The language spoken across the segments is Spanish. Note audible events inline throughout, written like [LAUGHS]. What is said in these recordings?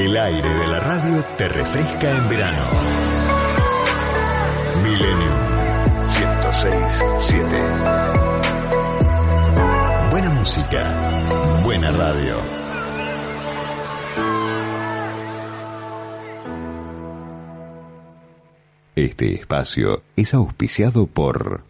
El aire de la radio te refresca en verano. Millennium 106.7 Buena música, buena radio. Este espacio es auspiciado por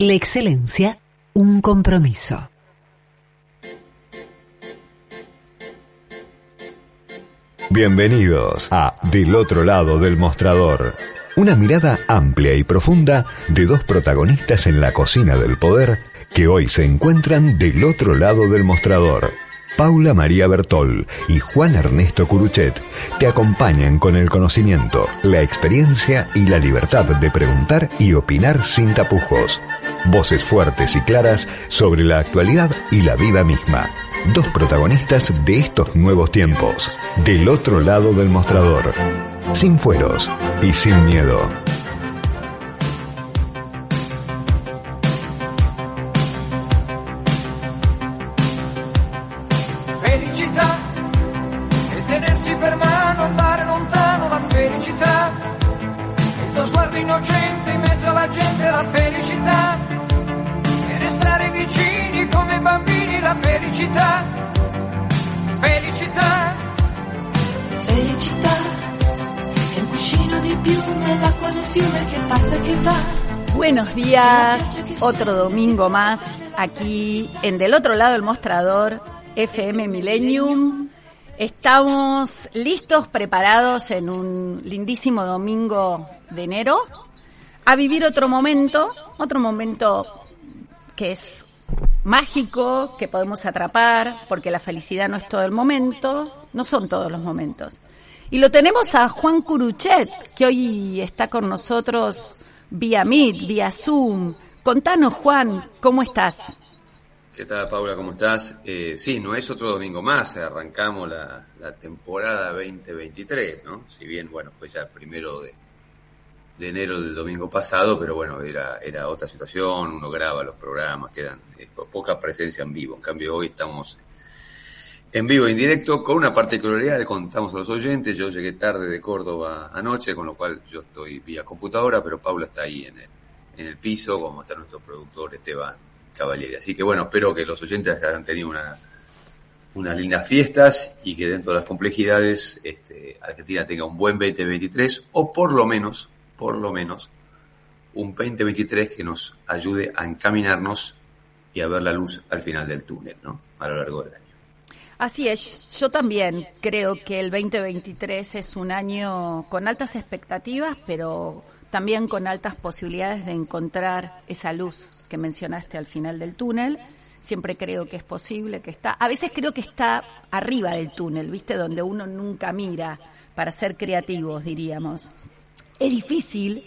la excelencia, un compromiso. Bienvenidos a Del otro lado del mostrador. Una mirada amplia y profunda de dos protagonistas en la cocina del poder que hoy se encuentran del otro lado del mostrador. Paula María Bertol y Juan Ernesto Curuchet te acompañan con el conocimiento, la experiencia y la libertad de preguntar y opinar sin tapujos. Voces fuertes y claras sobre la actualidad y la vida misma. Dos protagonistas de estos nuevos tiempos, del otro lado del mostrador. Sin fueros y sin miedo. Otro domingo más aquí en Del otro lado del mostrador FM Millennium. Estamos listos, preparados en un lindísimo domingo de enero a vivir otro momento, otro momento que es mágico, que podemos atrapar, porque la felicidad no es todo el momento, no son todos los momentos. Y lo tenemos a Juan Curuchet, que hoy está con nosotros vía Meet, vía Zoom. Contanos, Juan, ¿cómo estás? ¿Qué tal, Paula? ¿Cómo estás? Eh, sí, no es otro domingo más, arrancamos la, la, temporada 2023, ¿no? Si bien, bueno, fue ya el primero de, de, enero del domingo pasado, pero bueno, era, era otra situación, uno graba los programas, quedan eh, poca presencia en vivo. En cambio, hoy estamos en vivo, en directo, con una particularidad, le contamos a los oyentes, yo llegué tarde de Córdoba anoche, con lo cual yo estoy vía computadora, pero Paula está ahí en el, en el piso, como está nuestro productor Esteban Cavalieri. Así que bueno, espero que los oyentes hayan tenido una, unas lindas fiestas y que dentro de las complejidades este, Argentina tenga un buen 2023 o por lo menos, por lo menos, un 2023 que nos ayude a encaminarnos y a ver la luz al final del túnel, ¿no? A lo largo del año. Así es, yo también creo que el 2023 es un año con altas expectativas, pero también con altas posibilidades de encontrar esa luz que mencionaste al final del túnel. Siempre creo que es posible, que está, a veces creo que está arriba del túnel, ¿viste? Donde uno nunca mira para ser creativos, diríamos. Es difícil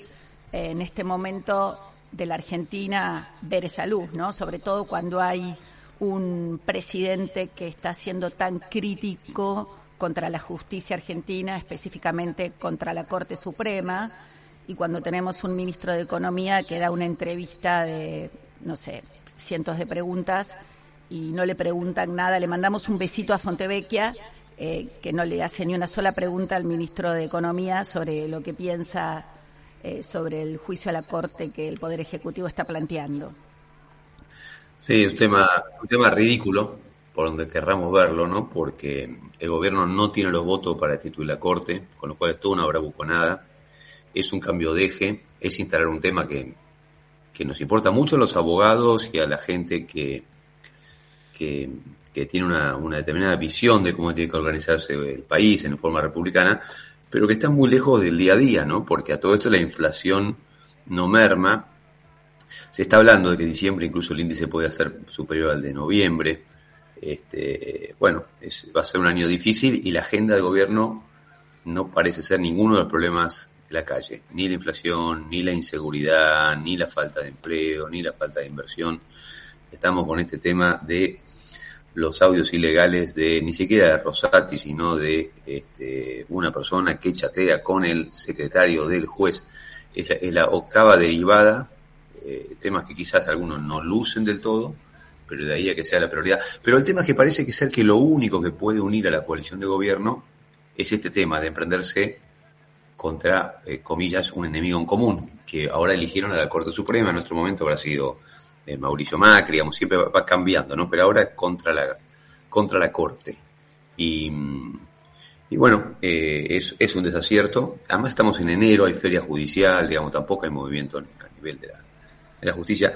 eh, en este momento de la Argentina ver esa luz, ¿no? Sobre todo cuando hay un presidente que está siendo tan crítico contra la justicia argentina, específicamente contra la Corte Suprema, y cuando tenemos un ministro de Economía que da una entrevista de, no sé, cientos de preguntas y no le preguntan nada, le mandamos un besito a Fontevecchia, eh, que no le hace ni una sola pregunta al ministro de Economía sobre lo que piensa eh, sobre el juicio a la Corte que el Poder Ejecutivo está planteando. Sí, es un tema, un tema ridículo, por donde querramos verlo, ¿no? Porque el gobierno no tiene los votos para destituir la Corte, con lo cual es toda una bravuconada. Es un cambio de eje, es instalar un tema que, que nos importa mucho a los abogados y a la gente que, que, tiene una, una, determinada visión de cómo tiene que organizarse el país en forma republicana, pero que está muy lejos del día a día, ¿no? Porque a todo esto la inflación no merma. Se está hablando de que diciembre incluso el índice puede ser superior al de noviembre. Este, bueno, es, va a ser un año difícil y la agenda del gobierno no parece ser ninguno de los problemas la calle. Ni la inflación, ni la inseguridad, ni la falta de empleo, ni la falta de inversión. Estamos con este tema de los audios ilegales de ni siquiera de Rosati, sino de este, una persona que chatea con el secretario del juez. Es la, es la octava derivada, eh, temas que quizás algunos no lucen del todo, pero de ahí a que sea la prioridad. Pero el tema es que parece que ser que lo único que puede unir a la coalición de gobierno es este tema de emprenderse contra, eh, comillas, un enemigo en común, que ahora eligieron a la Corte Suprema, en nuestro momento habrá sido eh, Mauricio Macri, digamos, siempre va, cambiando, ¿no? Pero ahora es contra la, contra la Corte. Y, y bueno, eh, es, es, un desacierto. Además estamos en enero, hay feria judicial, digamos, tampoco hay movimiento a nivel de la, de la justicia.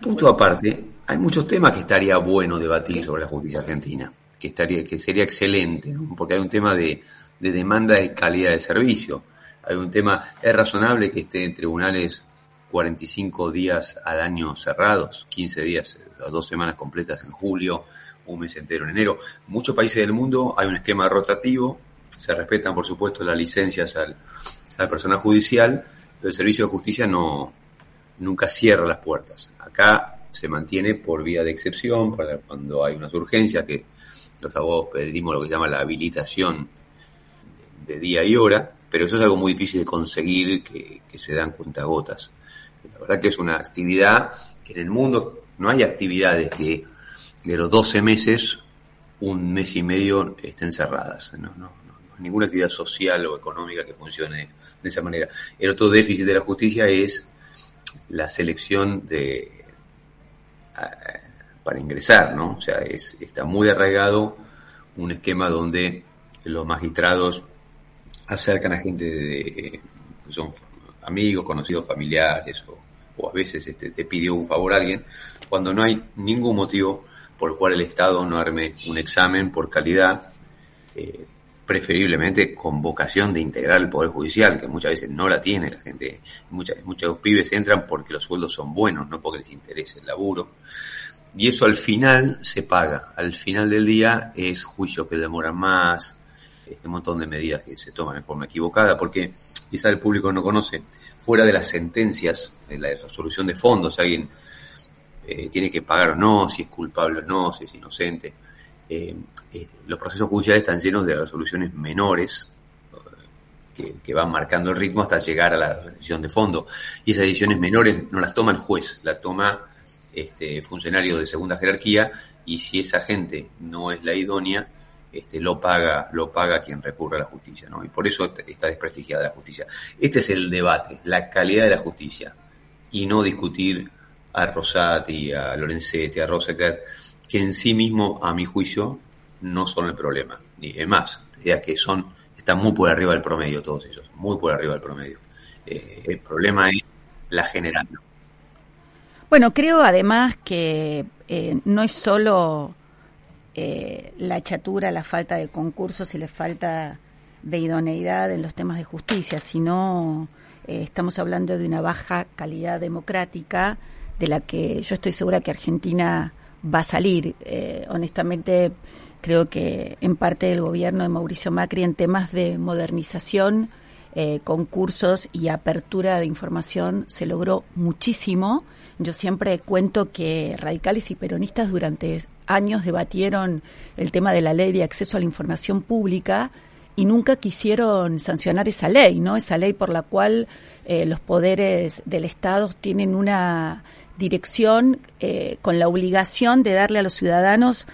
Punto aparte, hay muchos temas que estaría bueno debatir sobre la justicia argentina, que estaría, que sería excelente, ¿no? porque hay un tema de, de demanda de calidad de servicio. Hay un tema, es razonable que esté en tribunales 45 días al año cerrados, 15 días, dos semanas completas en julio, un mes entero en enero. En muchos países del mundo hay un esquema rotativo, se respetan por supuesto las licencias al, al personal judicial, pero el servicio de justicia no nunca cierra las puertas. Acá se mantiene por vía de excepción, para cuando hay unas urgencias que los abogados pedimos lo que se llama la habilitación de día y hora, pero eso es algo muy difícil de conseguir que, se dan cuentagotas. La verdad que es una actividad que en el mundo no hay actividades que de los 12 meses, un mes y medio estén cerradas. No, no, no, ninguna actividad social o económica que funcione de esa manera. El otro déficit de la justicia es la selección de para ingresar, ¿no? O sea, es, está muy arraigado un esquema donde los magistrados acercan a gente de, son amigos, conocidos, familiares o, a veces este, te pidió un favor a alguien, cuando no hay ningún motivo por el cual el Estado no arme un examen por calidad, eh, preferiblemente con vocación de integrar el Poder Judicial, que muchas veces no la tiene la gente, muchas, muchos pibes entran porque los sueldos son buenos, no porque les interese el laburo. Y eso al final se paga. Al final del día es juicio que demora más, este montón de medidas que se toman en forma equivocada, porque quizá el público no conoce, fuera de las sentencias, de la resolución de fondos, alguien eh, tiene que pagar o no, si es culpable o no, si es inocente. Eh, eh, los procesos judiciales están llenos de resoluciones menores que, que, van marcando el ritmo hasta llegar a la decisión de fondo. Y esas decisiones menores no las toma el juez, las toma este funcionario de segunda jerarquía y si esa gente no es la idónea, este, lo paga, lo paga quien recurre a la justicia, ¿no? Y por eso está desprestigiada la justicia. Este es el debate, la calidad de la justicia, y no discutir a Rosati, a Lorenzetti, a Rosecat, que en sí mismo, a mi juicio, no son el problema. Ni es más, ya que son, están muy por arriba del promedio todos ellos, muy por arriba del promedio. Eh, el problema es la general. Bueno, creo además que eh, no es solo eh, la chatura, la falta de concursos y la falta de idoneidad en los temas de justicia, sino eh, estamos hablando de una baja calidad democrática de la que yo estoy segura que Argentina va a salir. Eh, honestamente, creo que en parte del gobierno de Mauricio Macri en temas de modernización, eh, concursos y apertura de información se logró muchísimo. Yo siempre cuento que radicales y peronistas durante años debatieron el tema de la ley de acceso a la información pública y nunca quisieron sancionar esa ley, ¿no? Esa ley por la cual eh, los poderes del Estado tienen una dirección eh, con la obligación de darle a los ciudadanos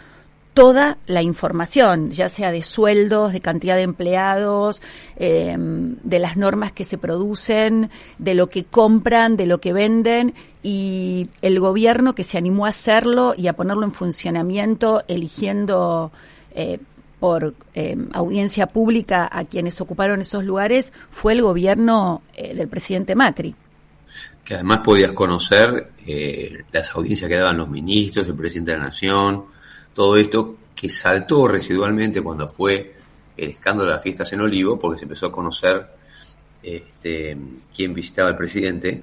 toda la información, ya sea de sueldos, de cantidad de empleados, eh, de las normas que se producen, de lo que compran, de lo que venden, y el gobierno que se animó a hacerlo y a ponerlo en funcionamiento, eligiendo eh, por eh, audiencia pública a quienes ocuparon esos lugares, fue el gobierno del presidente Macri. Que además podías conocer las audiencias que daban los ministros, el presidente de la Nación, todo esto que saltó residualmente cuando fue el escándalo de las fiestas en Olivo, porque se empezó a conocer este, quién visitaba al presidente,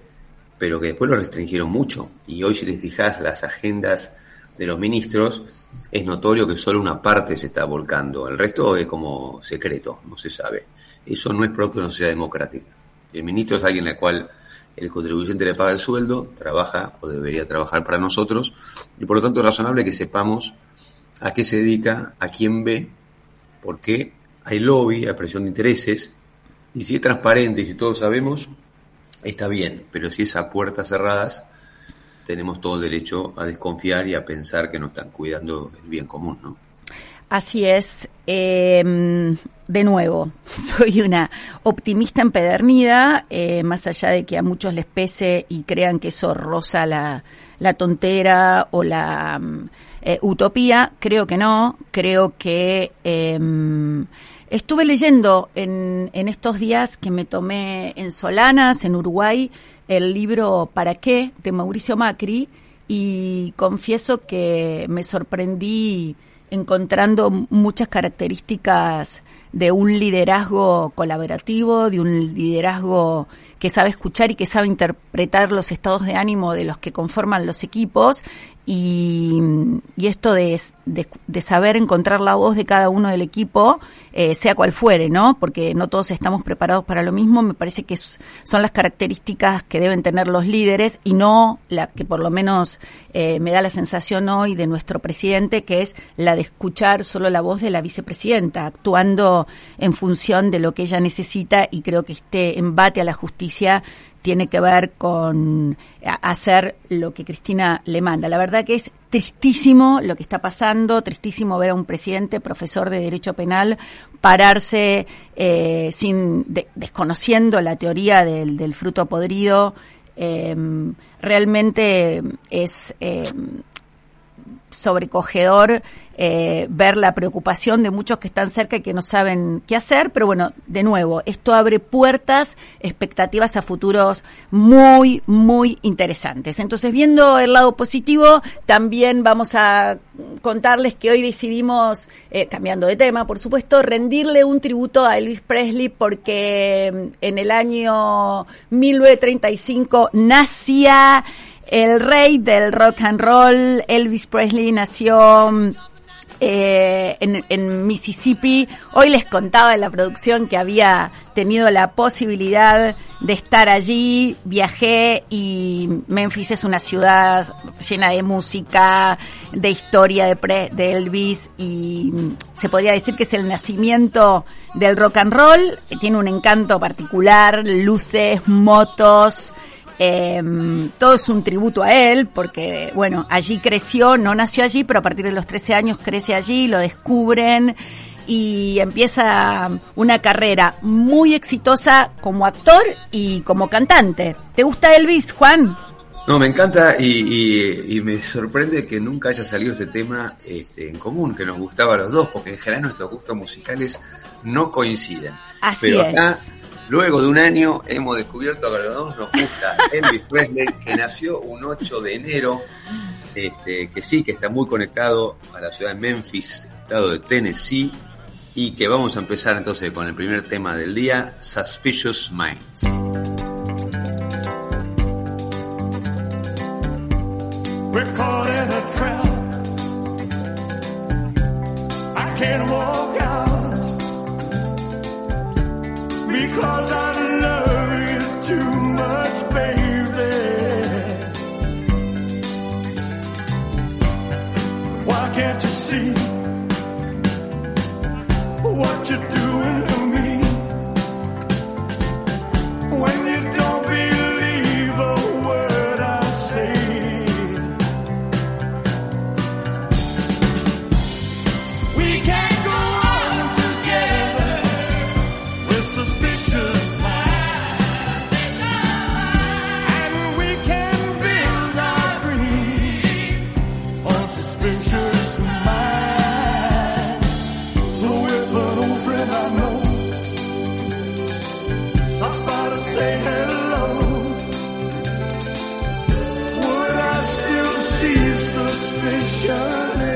pero que después lo restringieron mucho. Y hoy si te fijas las agendas de los ministros, es notorio que solo una parte se está volcando, el resto es como secreto, no se sabe. Eso no es propio de una sociedad democrática. El ministro es alguien al cual el contribuyente le paga el sueldo, trabaja o debería trabajar para nosotros, y por lo tanto es razonable que sepamos a qué se dedica, a quién ve, porque hay lobby, hay presión de intereses, y si es transparente y si todos sabemos, está bien, pero si es a puertas cerradas, tenemos todo el derecho a desconfiar y a pensar que no están cuidando el bien común, ¿no? Así es. Em, de nuevo, [LAUGHS] soy una optimista empedernida, eh, más allá de que a muchos les pese y crean que eso roza la, la tontera o la eh, utopía, creo que no, creo que em, estuve leyendo en, en estos días que me tomé en Solanas, en Uruguay, el libro ¿Para qué? de Mauricio Macri y confieso que me sorprendí encontrando muchas características de un liderazgo colaborativo, de un liderazgo que sabe escuchar y que sabe interpretar los estados de ánimo de los que conforman los equipos y, esto de, de, saber encontrar la voz de cada uno del equipo, eh, sea cual fuere, ¿no? Porque no todos estamos preparados para lo mismo, me parece que son las características que deben tener los líderes y no la que por lo menos eh, me da la sensación hoy de nuestro presidente, que es la de escuchar solo la voz de la vicepresidenta, actuando en función de lo que ella necesita y creo que este embate a la justicia tiene que ver con hacer lo que Cristina le manda. La verdad que es tristísimo lo que está pasando, tristísimo ver a un presidente, profesor de Derecho Penal, pararse eh, sin desconociendo la teoría del, fruto podrido. Eh, realmente es eh, sobrecogedor eh, ver la preocupación de muchos que están cerca y que no saben qué hacer, pero bueno, de nuevo, esto abre puertas, expectativas a futuros muy, muy interesantes. Entonces, viendo el lado positivo, también vamos a contarles que hoy decidimos, eh, cambiando de tema, por supuesto, rendirle un tributo a Elvis Presley porque mm, en el año 1935 nacía el rey del rock and roll, Elvis Presley, nació eh, en, Mississippi. Hoy les contaba en la producción que había tenido la posibilidad de estar allí. Viajé y Memphis es una ciudad llena de música, de historia de, de Elvis y se podría decir que es el nacimiento del rock and roll. Tiene un encanto particular, luces, motos. Eh, todo es un tributo a él, porque, bueno, allí creció, no nació allí, pero a partir de los 13 años crece allí, lo descubren y empieza una carrera muy exitosa como actor y como cantante. ¿Te gusta Elvis, Juan? No, me encanta y, me sorprende que nunca haya salido ese tema este, en común, que nos gustaba a los dos, porque en general nuestros gustos musicales no coinciden. Así Pero acá Luego de un año hemos descubierto que a los dos nos gusta Elvis Presley, que nació un 8 de enero, este, que sí, que está muy conectado a la ciudad de Memphis, estado de Tennessee, y que vamos a empezar entonces con el primer tema del día, Suspicious Minds. Because I love you too much, baby. Why can't you see what you're doing say hello? Would I still see suspicion?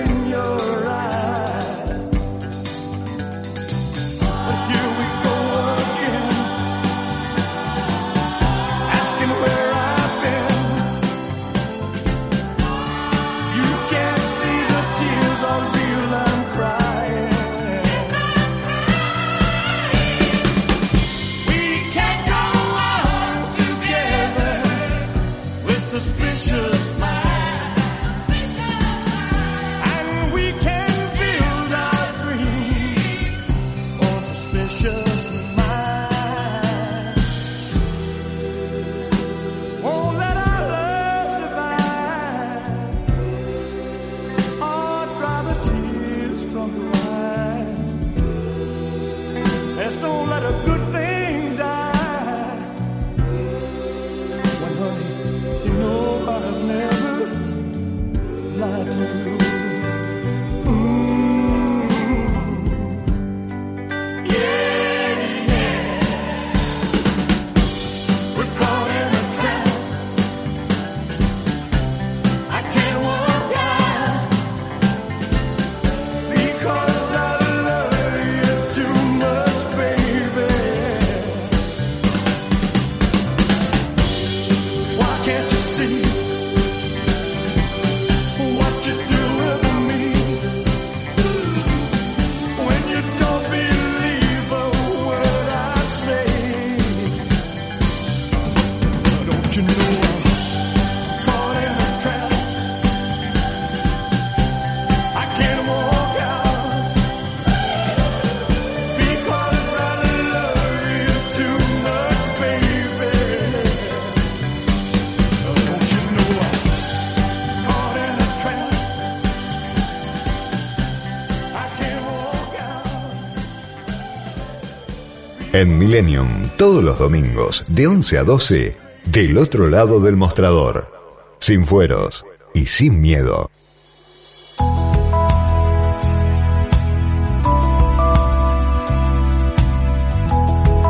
En Millennium, todos los domingos, de 11 a 12, del otro lado del mostrador. Sin fueros y sin miedo.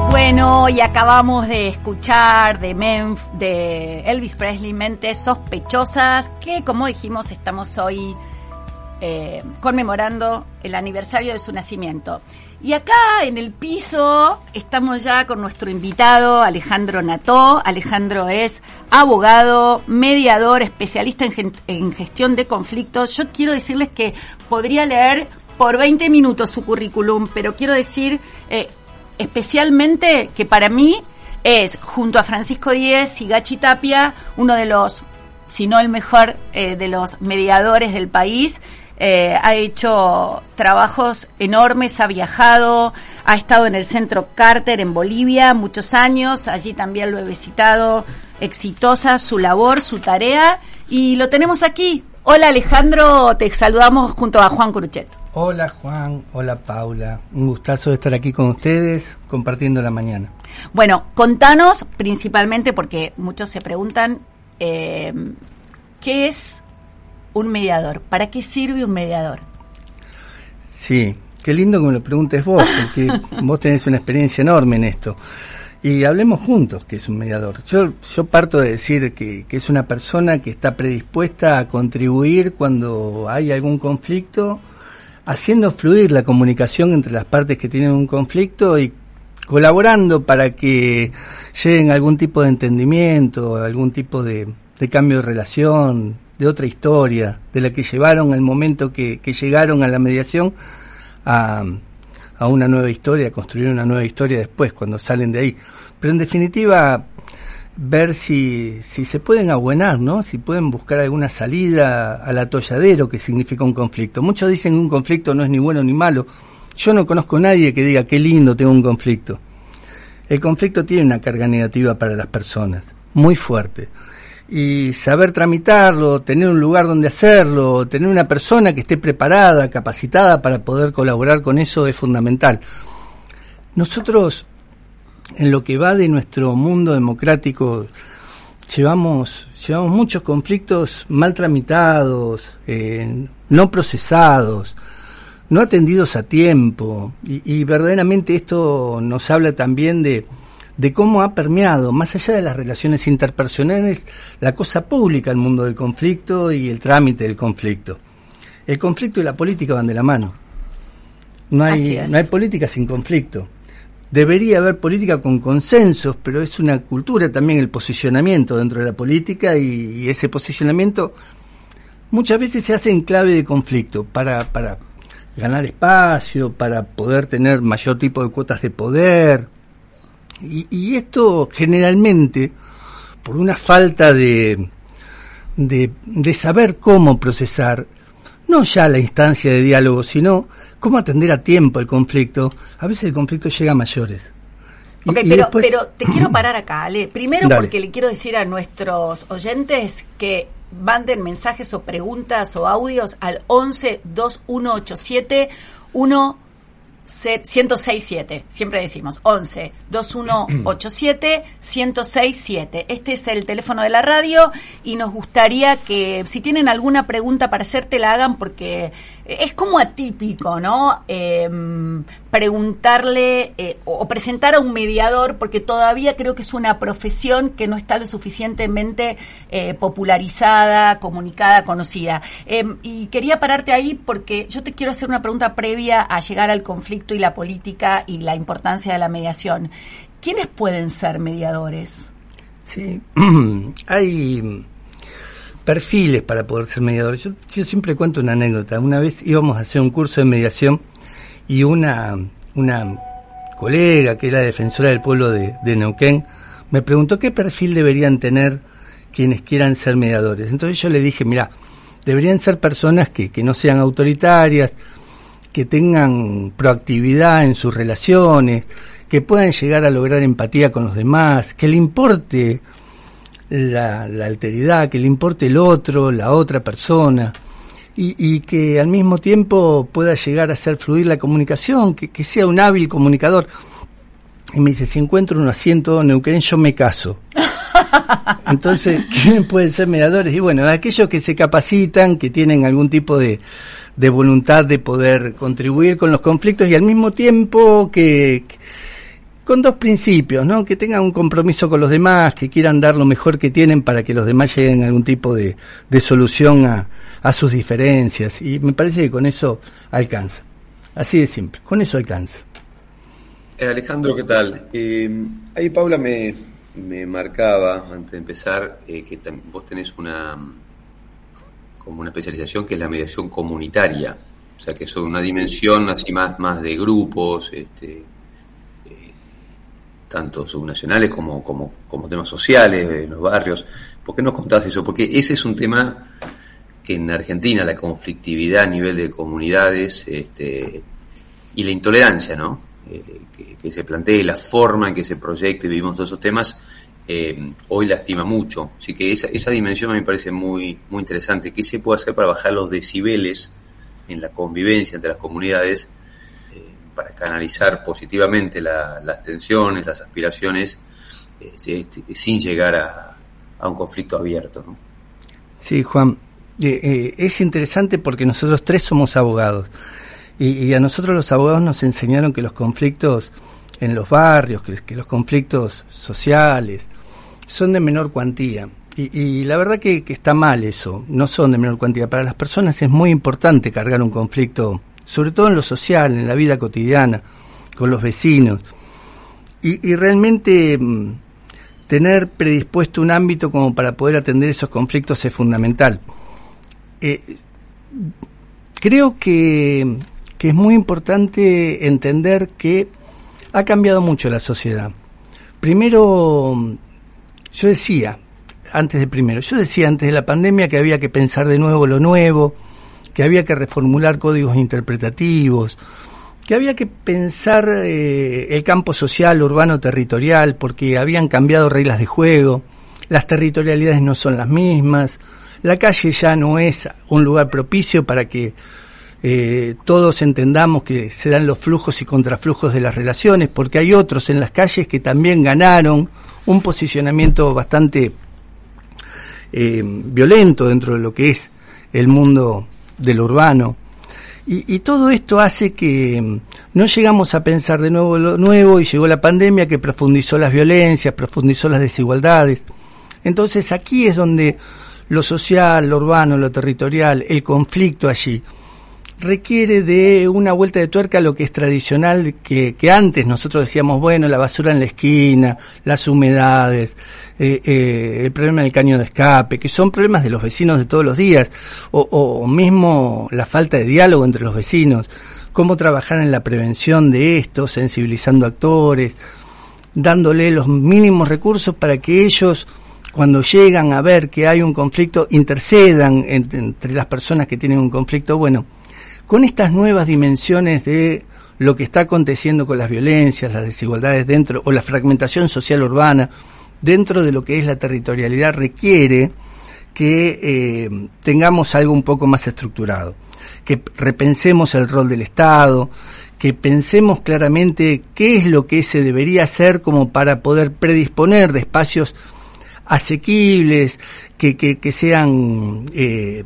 Bueno, y acabamos de escuchar de Memf, de Elvis Presley, Mentes Sospechosas, que como dijimos estamos hoy eh, conmemorando el aniversario de su nacimiento. Y acá en el piso estamos ya con nuestro invitado Alejandro Nató. Alejandro es abogado, mediador, especialista en, en gestión de conflictos. Yo quiero decirles que podría leer por 20 minutos su currículum, pero quiero decir eh, especialmente que para mí es, junto a Francisco Díez y Gachi Tapia, uno de los, si no el mejor, eh, de los mediadores del país. Eh, ha hecho trabajos enormes, ha viajado, ha estado en el centro Carter en Bolivia muchos años, allí también lo he visitado, exitosa su labor, su tarea, y lo tenemos aquí. Hola Alejandro, te saludamos junto a Juan Curuchet. Hola Juan, hola Paula, un gustazo de estar aquí con ustedes compartiendo la mañana. Bueno, contanos principalmente porque muchos se preguntan eh, qué es un mediador, para qué sirve un mediador. Sí, qué lindo que me lo preguntes vos, porque [LAUGHS] vos tenés una experiencia enorme en esto. Y hablemos juntos que es un mediador. Yo, yo parto de decir que, que es una persona que está predispuesta a contribuir cuando hay algún conflicto, haciendo fluir la comunicación entre las partes que tienen un conflicto y colaborando para que lleguen a algún tipo de entendimiento, algún tipo de, de cambio de relación, de otra historia, de la que llevaron al momento que, que llegaron a la mediación a, a una nueva historia, a construir una nueva historia después, cuando salen de ahí. Pero en definitiva, ver si, si se pueden abuenar, ¿no? Si pueden buscar alguna salida al atolladero que significa un conflicto. Muchos dicen que un conflicto no es ni bueno ni malo. Yo no conozco a nadie que diga qué lindo tengo un conflicto. El conflicto tiene una carga negativa para las personas, muy fuerte. Y saber tramitarlo, tener un lugar donde hacerlo, tener una persona que esté preparada, capacitada para poder colaborar con eso es fundamental. Nosotros, en lo que va de nuestro mundo democrático, llevamos, llevamos muchos conflictos mal tramitados, eh, no procesados, no atendidos a tiempo. Y, y, verdaderamente esto nos habla también de, de cómo ha permeado, más allá de las relaciones interpersonales, la cosa pública, el mundo del conflicto y el trámite del conflicto. El conflicto y la política van de la mano. No hay, no hay política sin conflicto. Debería haber política con consensos, pero es una cultura también el posicionamiento dentro de la política y, y ese posicionamiento muchas veces se hace en clave de conflicto para, para ganar espacio, para poder tener mayor tipo de cuotas de poder. Y, y esto generalmente, por una falta de, de, de saber cómo procesar, no ya la instancia de diálogo, sino cómo atender a tiempo el conflicto, a veces el conflicto llega a mayores. Ok, pero, después- pero te quiero [CLEARS THROAT] parar acá, Ale. Primero Dale. porque le quiero decir a nuestros oyentes que manden mensajes o preguntas o audios al 11 2187 1 1067, siempre decimos 11 2187 1067. Este es el teléfono de la radio y nos gustaría que si tienen alguna pregunta para hacerte la hagan porque es como atípico, ¿no? Em, preguntarle eh, o o presentar a un mediador porque todavía creo que es una profesión que no está lo suficientemente eh, popularizada, comunicada, conocida. Em, y quería pararte ahí porque yo te quiero hacer una pregunta previa a llegar al conflicto y la política y la importancia de la mediación. ¿Quiénes pueden ser mediadores? Sí, [CLEARS THROAT] hay perfiles para poder ser mediador. Yo, siempre cuento una anécdota. Una vez íbamos a hacer un curso de mediación y una, una colega que era defensora del pueblo de, de Neuquén me preguntó qué perfil deberían tener quienes quieran ser mediadores. Entonces yo le dije, mira, deberían ser personas que, que no sean autoritarias, que tengan proactividad en sus relaciones, que puedan llegar a lograr empatía con los demás, que le importe la, la alteridad, que le importe el otro, la otra persona, y, y que al mismo tiempo pueda llegar a hacer fluir la comunicación, que, que sea un hábil comunicador. Y me dice, si encuentro un asiento en Neuquén, yo me caso. [LAUGHS] Entonces, ¿quiénes pueden ser mediadores? Y bueno, aquellos que se capacitan, que tienen algún tipo de, de voluntad de poder contribuir con los conflictos y al mismo tiempo que, que- con dos principios, ¿no? Que tengan un compromiso con los demás, que quieran dar lo mejor que tienen para que los demás lleguen a algún tipo de, de solución a, a sus diferencias. Y me parece que con eso alcanza. Así de simple, con eso alcanza. Eh, Alejandro, ¿qué tal? Eh, ahí Paula me, me marcaba, antes de empezar, eh, que vos tenés una como una especialización que es la mediación comunitaria. O sea, que es una dimensión así más, más de grupos, este, tanto subnacionales como, como, como temas sociales, en los barrios. ¿Por qué nos contás eso? Porque ese es un tema que en Argentina la conflictividad a nivel de comunidades este, y la intolerancia, ¿no? Eh, que, que se plantee, la forma en que se proyecta y vivimos todos esos temas, eh, hoy lastima mucho. Así que esa, esa dimensión me parece muy, muy interesante. ¿Qué se puede hacer para bajar los decibeles en la convivencia entre las comunidades para canalizar positivamente la- las tensiones, las aspiraciones, eh, si- sin llegar a, un conflicto abierto? ¿no? Sí, Juan, eh, eh, es interesante porque nosotros tres somos abogados y, a nosotros los abogados nos enseñaron que los conflictos en los barrios, que, los conflictos sociales son de menor cuantía. Y, y la verdad que, que está mal eso, no son de menor cuantía. Para las personas es muy importante cargar un conflicto, sobre todo en lo social, en la vida cotidiana, con los vecinos. Y, realmente mm, tener predispuesto un ámbito como para poder atender esos conflictos es fundamental. Eh, creo que, que es muy importante entender que ha cambiado mucho la sociedad. Primero, yo decía, antes de primero, yo decía antes de la pandemia que había que pensar de nuevo lo nuevo, que había que reformular códigos interpretativos, que había que pensar eh, el campo social, urbano, territorial, porque habían cambiado reglas de juego, las territorialidades no son las mismas, la calle ya no es un lugar propicio para que eh, todos entendamos que se dan los flujos y contraflujos de las relaciones, porque hay otros en las calles que también ganaron un posicionamiento bastante eh, violento dentro de lo que es el mundo del urbano. Y, y todo esto hace que mm, no llegamos a pensar de nuevo lo nuevo y llegó la pandemia que profundizó las violencias, profundizó las desigualdades. Entonces aquí es donde lo social, lo urbano, lo territorial, el conflicto allí, requiere de una vuelta de tuerca a lo que es tradicional, que, que antes nosotros decíamos, bueno, la basura en la esquina, las humedades, eh, eh, el problema del caño de escape, que son problemas de los vecinos de todos los días, o, o mismo la falta de diálogo entre los vecinos, cómo trabajar en la prevención de esto, sensibilizando actores, dándole los mínimos recursos para que ellos cuando llegan a ver que hay un conflicto, intercedan en- entre las personas que tienen un conflicto. Bueno, con estas nuevas dimensiones de lo que está aconteciendo con las violencias, las desigualdades dentro, o la fragmentación social urbana, dentro de lo que es la territorialidad, requiere que eh, tengamos algo un poco más estructurado, que repensemos el rol del Estado, que pensemos claramente qué es lo que se debería hacer como para poder predisponer de espacios asequibles, que, que, sean eh,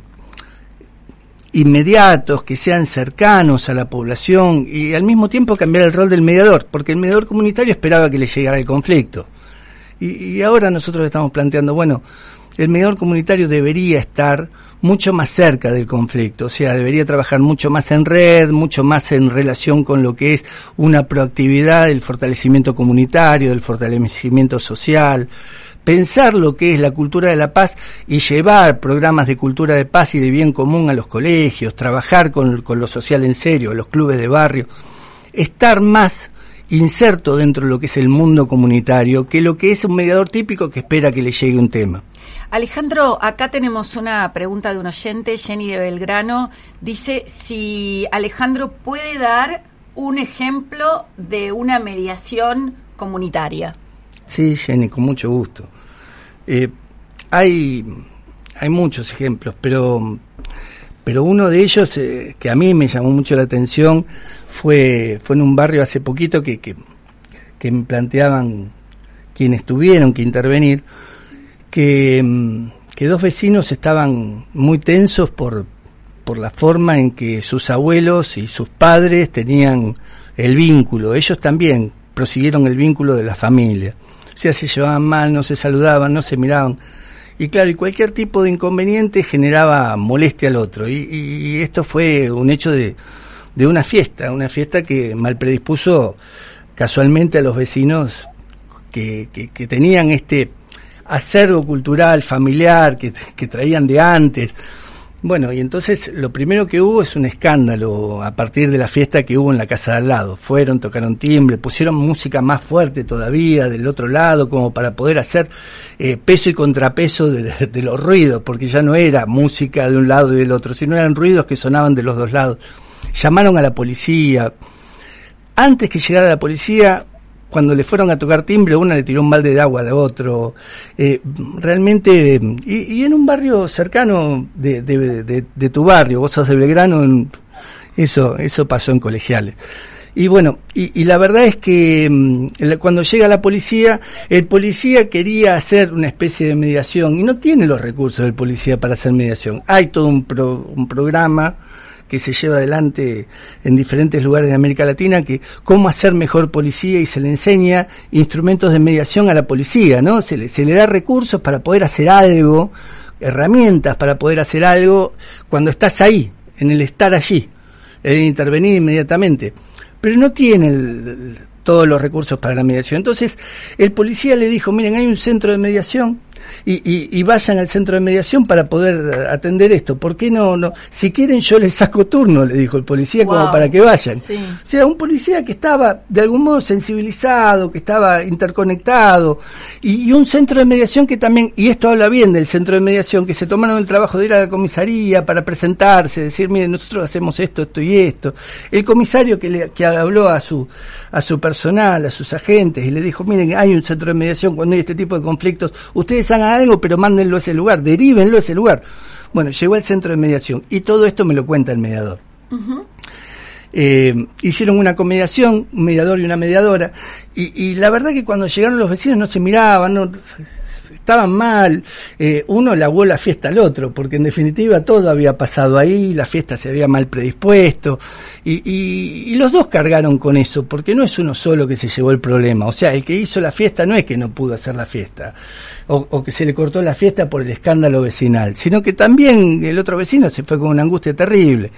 inmediatos, que sean cercanos a la población y al mismo tiempo cambiar el rol del mediador, porque el mediador comunitario esperaba que le llegara el conflicto. Y, y ahora nosotros estamos planteando, bueno, el mediador comunitario debería estar mucho más cerca del conflicto, o sea, debería trabajar mucho más en red, mucho más en relación con lo que es una proactividad del fortalecimiento comunitario, del fortalecimiento social, pensar lo que es la cultura de la paz y llevar programas de cultura de paz y de bien común a los colegios, trabajar con, con lo social en serio, los clubes de barrio, estar más inserto dentro de lo que es el mundo comunitario que lo que es un mediador típico que espera que le llegue un tema. Alejandro, acá tenemos una pregunta de un oyente, Jenny de Belgrano. Dice si Alejandro puede dar un ejemplo de una mediación comunitaria. Sí, Jenny, con mucho gusto. Eh, hay, hay muchos ejemplos, pero, pero uno de ellos eh, que a mí me llamó mucho la atención fue, fue en un barrio hace poquito que, que, que me planteaban quienes tuvieron que intervenir, que, mm, que dos vecinos estaban muy tensos por, por la forma en que sus abuelos y sus padres tenían el vínculo. Ellos también prosiguieron el vínculo de la familia. O sea, se llevaban mal, no se saludaban, no se miraban. Y claro, y cualquier tipo de inconveniente generaba molestia al otro. Y, y esto fue un hecho de, de una fiesta, una fiesta que mal predispuso casualmente a los vecinos que, que, que tenían este acervo cultural, familiar, que, traían de antes. Bueno, y entonces lo primero que hubo es un escándalo a partir de la fiesta que hubo en la casa de al lado. Fueron, tocaron timbre, pusieron música más fuerte todavía del otro lado, como para poder hacer eh, peso y contrapeso de, [LAUGHS] de los ruidos, porque ya no era música de un lado y del otro, sino eran ruidos que sonaban de los dos lados. Llamaron a la policía. Antes que llegara la policía, cuando le fueron a tocar timbre, una le tiró un balde de agua al otro. Eh, realmente, y, en un barrio cercano de, tu barrio, vos sos de Belgrano, eso, eso pasó en colegiales. Y bueno, y, y la verdad es que mmm, cuando llega la policía, el policía quería hacer una especie de mediación y no tiene los recursos del policía para hacer mediación. Hay todo un, pro, un programa que se lleva adelante en diferentes lugares de América Latina, que cómo hacer mejor policía y se le enseña instrumentos de mediación a la policía, ¿no? Se le, da recursos para poder hacer algo, herramientas para poder hacer algo cuando estás ahí, en el estar allí, el intervenir inmediatamente. Pero no tiene todos los recursos para la mediación. Entonces, el policía le dijo, miren, hay un centro de mediación, y, y, y, vayan al centro de mediación para poder atender esto. ¿Por qué no? no? Si quieren yo les saco turno, le dijo el policía, wow. como para que vayan. Sí. O sea, un policía que estaba de algún modo sensibilizado, que estaba interconectado, y, y, un centro de mediación que también, y esto habla bien del centro de mediación, que se tomaron el trabajo de ir a la comisaría para presentarse, decir, miren, nosotros hacemos esto, esto y esto. El comisario que, le, que habló a su, a su personal, a sus agentes, y le dijo, miren, hay un centro de mediación cuando hay este tipo de conflictos, ustedes hagan algo, pero mándenlo a ese lugar, derívenlo a ese lugar. Bueno, llegó al centro de mediación y todo esto me lo cuenta el mediador. Uh -huh. eh, hicieron una comediación, un mediador y una mediadora, y, y, la verdad que cuando llegaron los vecinos no se miraban, no, estaban mal, eh, uno le aguó la fiesta al otro, porque en definitiva todo había pasado ahí, la fiesta se había mal predispuesto, y, y, y los dos cargaron con eso, porque no es uno solo que se llevó el problema, o sea, el que hizo la fiesta no es que no pudo hacer la fiesta, o, o que se le cortó la fiesta por el escándalo vecinal, sino que también el otro vecino se fue con una angustia terrible.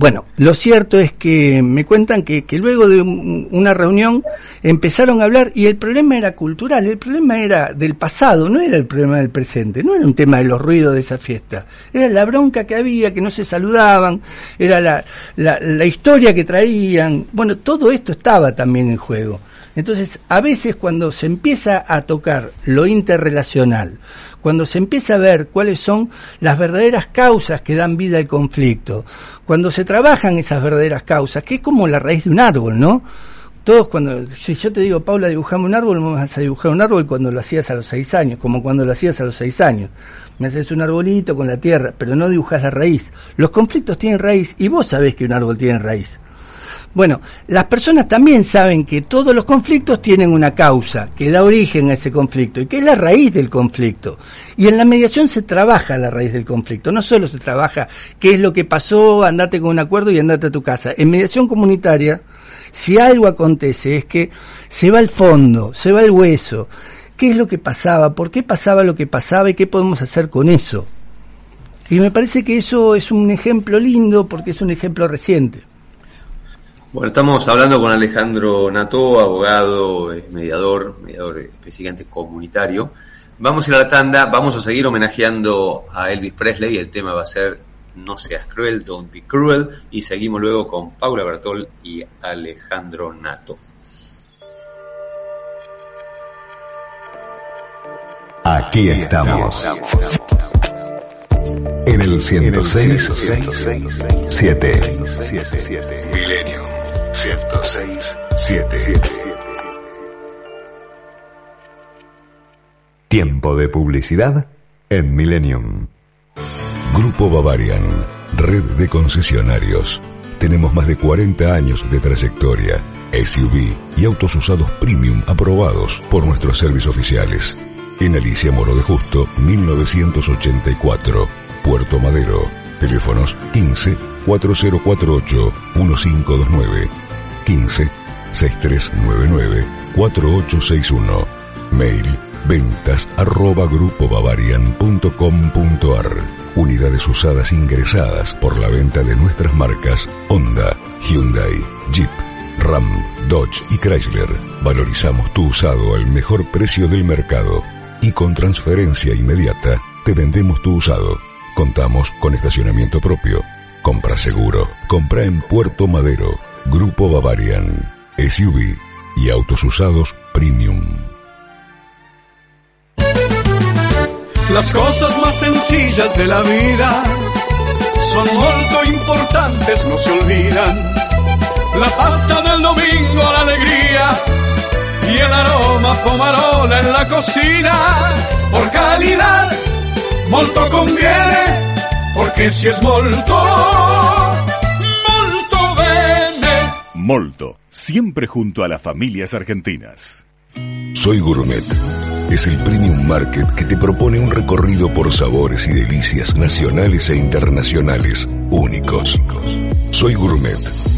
Bueno, lo cierto es que me cuentan que, que luego de un- una reunión empezaron a hablar y el problema era cultural, el problema era del pasado, no era el problema del presente, no era un tema de los ruidos de esa fiesta, era la bronca que había, que no se saludaban, era la, la, la historia que traían, bueno, todo esto estaba también en juego. Entonces, a veces cuando se empieza a tocar lo interrelacional, cuando se empieza a ver cuáles son las verdaderas causas que dan vida al conflicto, cuando se trabajan esas verdaderas causas, que es como la raíz de un árbol, ¿no? Todos cuando, si yo te digo, Paula, dibujame un árbol, me vas a dibujar un árbol cuando lo hacías a los seis años, como cuando lo hacías a los seis años. Me haces un arbolito con la tierra, pero no dibujas la raíz. Los conflictos tienen raíz y vos sabés que un árbol tiene raíz. Bueno, las personas también saben que todos los conflictos tienen una causa que da origen a ese conflicto y que es la raíz del conflicto. Y en la mediación se trabaja la raíz del conflicto, no solo se trabaja qué es lo que pasó, andate con un acuerdo y andate a tu casa. En mediación comunitaria, si algo acontece es que se va al fondo, se va al hueso. ¿Qué es lo que pasaba? ¿Por qué pasaba lo que pasaba y qué podemos hacer con eso? Y me parece que eso es un ejemplo lindo porque es un ejemplo reciente. Bueno, estamos hablando con Alejandro Nato, abogado, mediador, mediador eh, específicamente comunitario. Vamos a ir a la tanda, vamos a seguir homenajeando a Elvis Presley, el tema va a ser No seas cruel, don't be cruel, y seguimos luego con Paula Bertol y Alejandro Nato. Aquí estamos. En el 106 7. Milenio 106 7. Tiempo de publicidad en Millennium. Grupo Bavarian, red de concesionarios. Tenemos más de 40 años de trayectoria, SUV y autos usados premium aprobados por nuestros servicios oficiales. En Alicia Moro de Justo, 1984, Puerto Madero. Teléfonos 15 4048 1529, 15 6399 4861. Mail ventas arroba grupobavarian.com.ar Unidades usadas ingresadas por la venta de nuestras marcas Honda, Hyundai, Jeep, Ram, Dodge y Chrysler. Valorizamos tu usado al mejor precio del mercado y con transferencia inmediata te vendemos tu usado. Contamos con estacionamiento propio. Compra seguro. Compra en Puerto Madero. Grupo Bavarian. SUV y autos usados premium. Las cosas más sencillas de la vida son molto importantes, no se olvidan. La pasta del domingo, la alegría y el aroma pomarola en la cocina. Por calidad, molto conviene, porque si es molto, molto bene. Molto, siempre junto a las familias argentinas. Soy Gourmet. Es el premium market que te propone un recorrido por sabores y delicias nacionales e internacionales únicos. Soy Gourmet.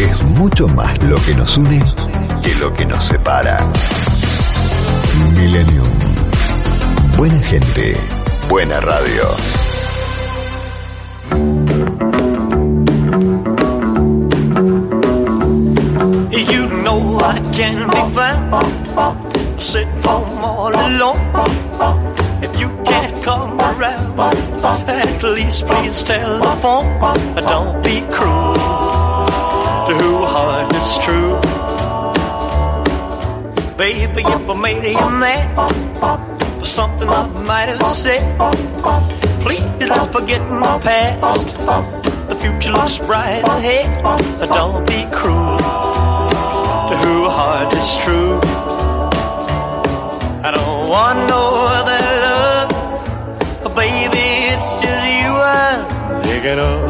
Es mucho más lo que nos une que lo que nos separa. Millennium. Buena gente. Buena radio. You know I can be found sitting home all alone. If you can't come around, at least please tell the phone. Don't be cruel heart is true. Baby, if I made you mad for something I might have said, please don't forget my past. The future looks bright ahead. Don't be cruel to who heart is true. I don't want no other love, baby. It's just you I'm thinking of.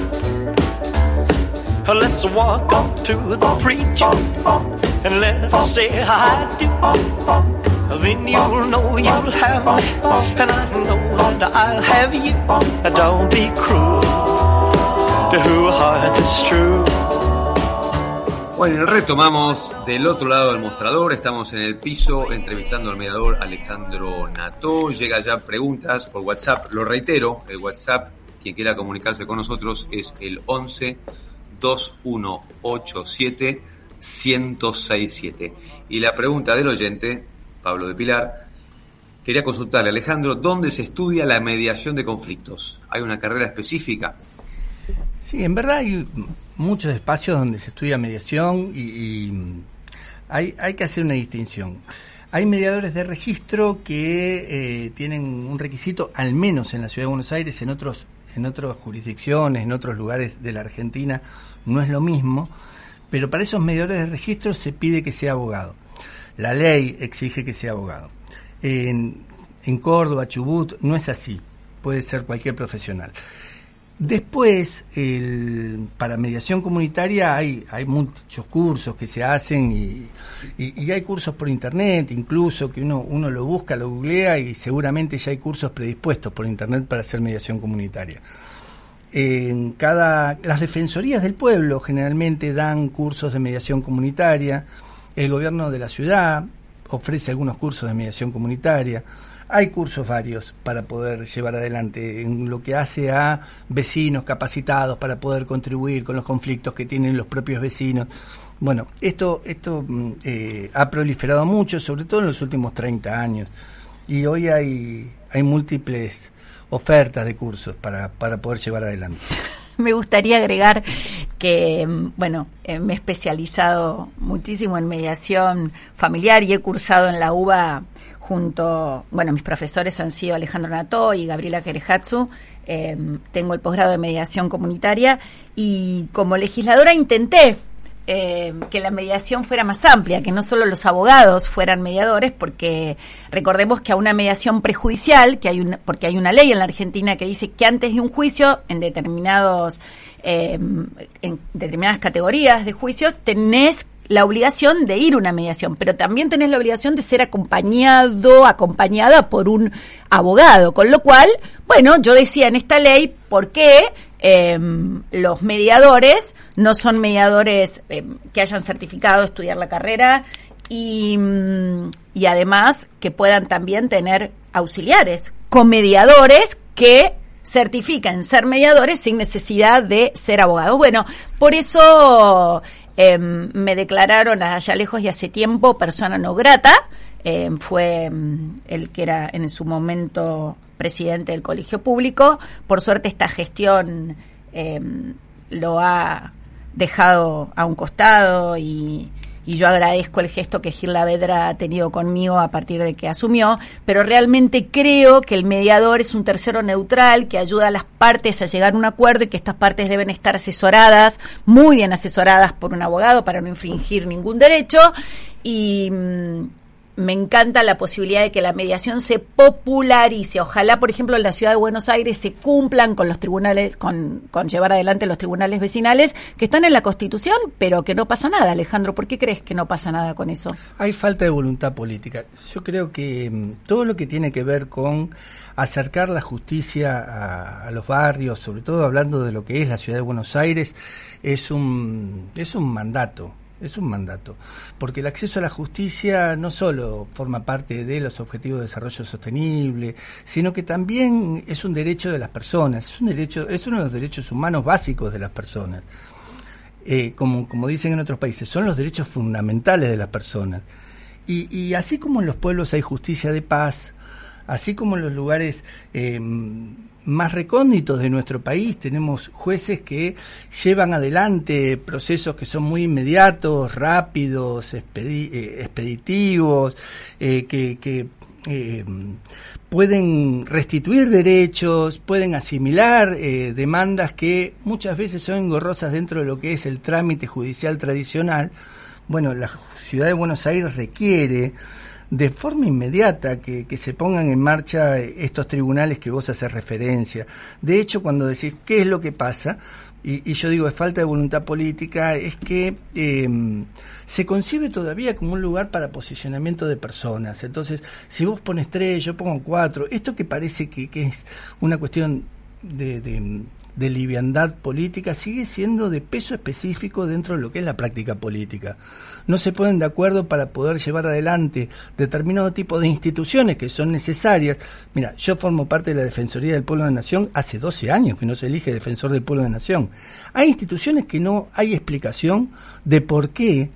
Let's walk up to the preacher and let's say I do. Then you'll know you'll have me, and I know that I'll have you. Don't be cruel to who heart is true. Bueno, retomamos del otro lado del mostrador, estamos en el piso entrevistando al mediador Alejandro Nató, llega ya preguntas por WhatsApp, lo reitero, el WhatsApp, quien quiera comunicarse con nosotros es el 11 2187 1067. Y la pregunta del oyente, Pablo de Pilar, quería consultarle, Alejandro, ¿dónde se estudia la mediación de conflictos? ¿Hay una carrera específica? Sí, en verdad hay muchos espacios donde se estudia mediación y, hay, hay que hacer una distinción. Hay mediadores de registro que eh, tienen un requisito, al menos en la Ciudad de Buenos Aires, en otros en otras jurisdicciones, en otros lugares de la Argentina, no es lo mismo, pero para esos mediadores de registro se pide que sea abogado. La ley exige que sea abogado. En, en Córdoba, Chubut, no es así, puede ser cualquier profesional. Después, el, para mediación comunitaria hay, hay muchos cursos que se hacen y, hay cursos por internet, incluso que uno, uno lo busca, lo googlea y seguramente ya hay cursos predispuestos por internet para hacer mediación comunitaria. En cada, las defensorías del pueblo generalmente dan cursos de mediación comunitaria, el gobierno de la ciudad ofrece algunos cursos de mediación comunitaria, hay cursos varios para poder llevar adelante en lo que hace a vecinos capacitados para poder contribuir con los conflictos que tienen los propios vecinos. Bueno, esto, esto eh, ha proliferado mucho, sobre todo en los últimos 30 años. Y hoy hay, hay múltiples ofertas de cursos para, para poder llevar adelante. [LAUGHS] Me gustaría agregar que, bueno, eh, me he especializado muchísimo en mediación familiar y he cursado en la UBA junto, bueno, mis profesores han sido Alejandro Nató y Gabriela Kerehatsu. Eh, tengo el posgrado de mediación comunitaria y como legisladora intenté eh, que la mediación fuera más amplia, que no solo los abogados fueran mediadores, porque recordemos que a una mediación prejudicial, que hay una, porque hay una ley en la Argentina que dice que antes de un juicio, en determinados, eh, en determinadas categorías de juicios, tenés la obligación de ir a una mediación, pero también tenés la obligación de ser acompañado, acompañada por un abogado, con lo cual, bueno, yo decía en esta ley, ¿por qué eh, los mediadores no son mediadores eh, que hayan certificado estudiar la carrera y, y además que puedan también tener auxiliares, comediadores que certifican ser mediadores sin necesidad de ser abogados. Bueno, por eso eh, me declararon allá lejos y hace tiempo persona no grata. Eh, fue el que era en su momento presidente del colegio público. Por suerte esta gestión eh, lo ha dejado a un costado y, yo agradezco el gesto que Gil Lavedra ha tenido conmigo a partir de que asumió, pero realmente creo que el mediador es un tercero neutral que ayuda a las partes a llegar a un acuerdo y que estas partes deben estar asesoradas, muy bien asesoradas por un abogado para no infringir ningún derecho y me encanta la posibilidad de que la mediación se popularice. Ojalá, por ejemplo, en la ciudad de Buenos Aires se cumplan con los tribunales, con, con, llevar adelante los tribunales vecinales que están en la Constitución, pero que no pasa nada. Alejandro, ¿por qué crees que no pasa nada con eso? Hay falta de voluntad política. Yo creo que mm, todo lo que tiene que ver con acercar la justicia a, a los barrios, sobre todo hablando de lo que es la ciudad de Buenos Aires, es un, es un mandato es un mandato, porque el acceso a la justicia no solo forma parte de los objetivos de desarrollo sostenible, sino que también es un derecho de las personas, es un derecho, es uno de los derechos humanos básicos de las personas. Eh, como, como dicen en otros países, son los derechos fundamentales de las personas. Y, así como en los pueblos hay justicia de paz, así como en los lugares eh, más recónditos de nuestro país tenemos jueces que llevan adelante procesos que son muy inmediatos, rápidos, eh, expeditivos, eh, que, pueden restituir derechos, pueden asimilar demandas que muchas veces son engorrosas dentro de lo que es el trámite judicial tradicional. Bueno, la ciudad de Buenos Aires requiere de forma inmediata que, se pongan en marcha estos tribunales que vos haces referencia. De hecho, cuando decís qué es lo que pasa, y, yo digo es falta de voluntad política, es que em, se concibe todavía como un lugar para posicionamiento de personas. Entonces, si vos pones tres, yo pongo cuatro, esto que parece que, que es una cuestión de, de liviandad política sigue siendo de peso específico dentro de lo que es la práctica política. No se ponen de acuerdo para poder llevar adelante determinado tipo de instituciones que son necesarias. Mira, yo formo parte de la Defensoría del Pueblo de la Nación hace 12 años que no se elige defensor del pueblo de la Nación. Hay instituciones que no hay explicación de por qué